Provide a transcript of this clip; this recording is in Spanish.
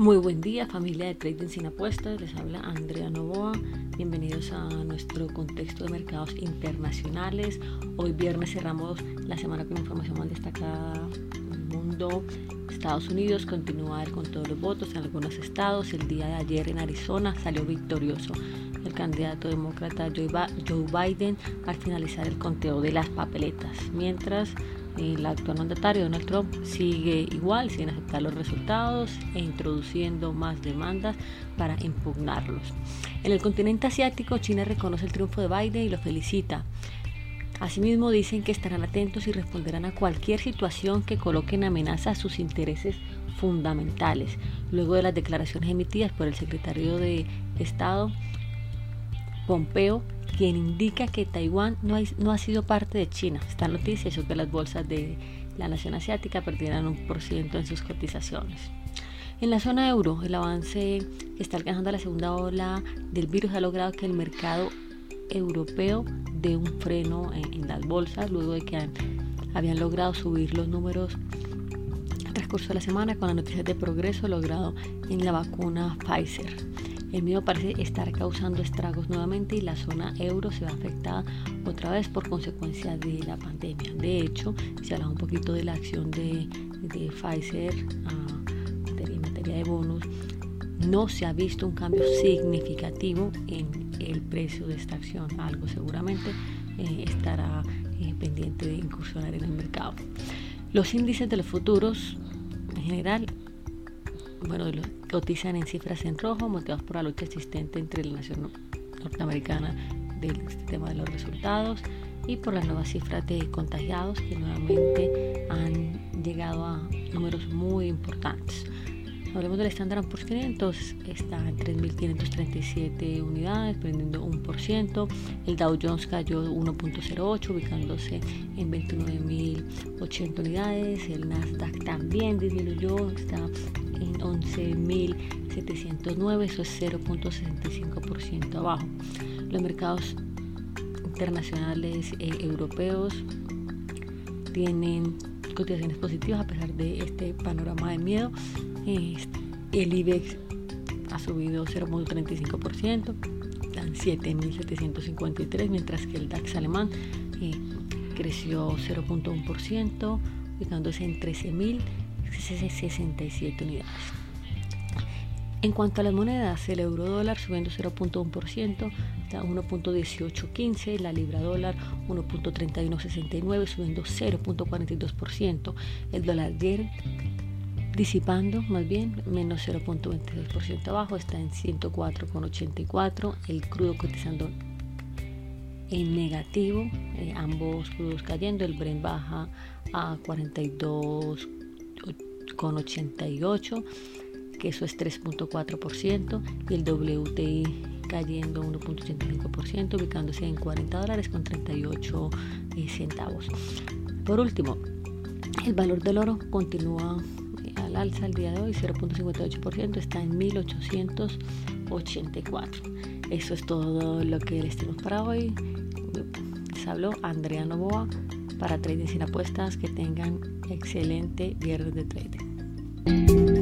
Muy buen día familia de Trading sin apuestas, les habla Andrea Novoa, bienvenidos a nuestro contexto de mercados internacionales. Hoy viernes cerramos la semana con información más destacada del mundo. Estados Unidos continúa con todos los votos en algunos estados. El día de ayer en Arizona salió victorioso el candidato demócrata Joe Biden al finalizar el conteo de las papeletas, mientras el actual mandatario Donald Trump sigue igual sin aceptar los resultados e introduciendo más demandas para impugnarlos. En el continente asiático, China reconoce el triunfo de Biden y lo felicita. Asimismo, dicen que estarán atentos y responderán a cualquier situación que coloque en amenaza sus intereses fundamentales. Luego de las declaraciones emitidas por el secretario de Estado, Pompeo, quien indica que Taiwán no, no ha sido parte de China. Esta noticia hizo que las bolsas de la nación asiática perdieran un por ciento en sus cotizaciones. En la zona euro, el avance que está alcanzando la segunda ola del virus ha logrado que el mercado europeo dé un freno en, las bolsas luego de que habían logrado subir los números al transcurso de la semana con las noticias de progreso logrado en la vacuna Pfizer. El miedo parece estar causando estragos nuevamente y la zona euro se va afectada otra vez por consecuencia de la pandemia. De hecho, se habla un poquito de la acción de, Pfizer ah, en materia de bonos. No se ha visto un cambio significativo en el precio de esta acción. Algo seguramente eh, estará eh, pendiente de incursionar en el mercado. Los índices de los futuros en general bueno, cotizan en cifras en rojo, motivados por la lucha existente entre la nación norteamericana del sistema de los resultados y por las nuevas cifras de contagiados que nuevamente han llegado a números muy importantes. Hablemos del Standard Poor's 500, está en 3.537 unidades, perdiendo 1%. El Dow Jones cayó 1.08, ubicándose en 29.080 unidades. El Nasdaq también disminuyó, está en 11.709, eso es 0.65% abajo. Los mercados internacionales e europeos tienen cotizaciones positivas a pesar de este panorama de miedo. el IBEX ha subido 0.35%, están 7.753, mientras que el DAX alemán eh, creció 0.1%, ubicándose en 13.000 67 unidades. En cuanto a las monedas, el euro dólar subiendo 0.1%, está 1.1815, la libra dólar 1.3169, subiendo 0.42%, el dólar ayer disipando más bien menos 0.26% abajo, está en 104.84, el crudo cotizando en negativo, eh, ambos crudos cayendo, el Bren baja a 42 con 88, que eso es 3.4%, y el WTI cayendo 1.85%, ubicándose en 40 dólares con 38 eh, centavos. Por último, el valor del oro continúa eh, al alza el día de hoy, 0.58%, está en 1884. Eso es todo lo que les tenemos para hoy. Les habló Andrea Novoa para Trading sin apuestas. Que tengan excelente viernes de trading.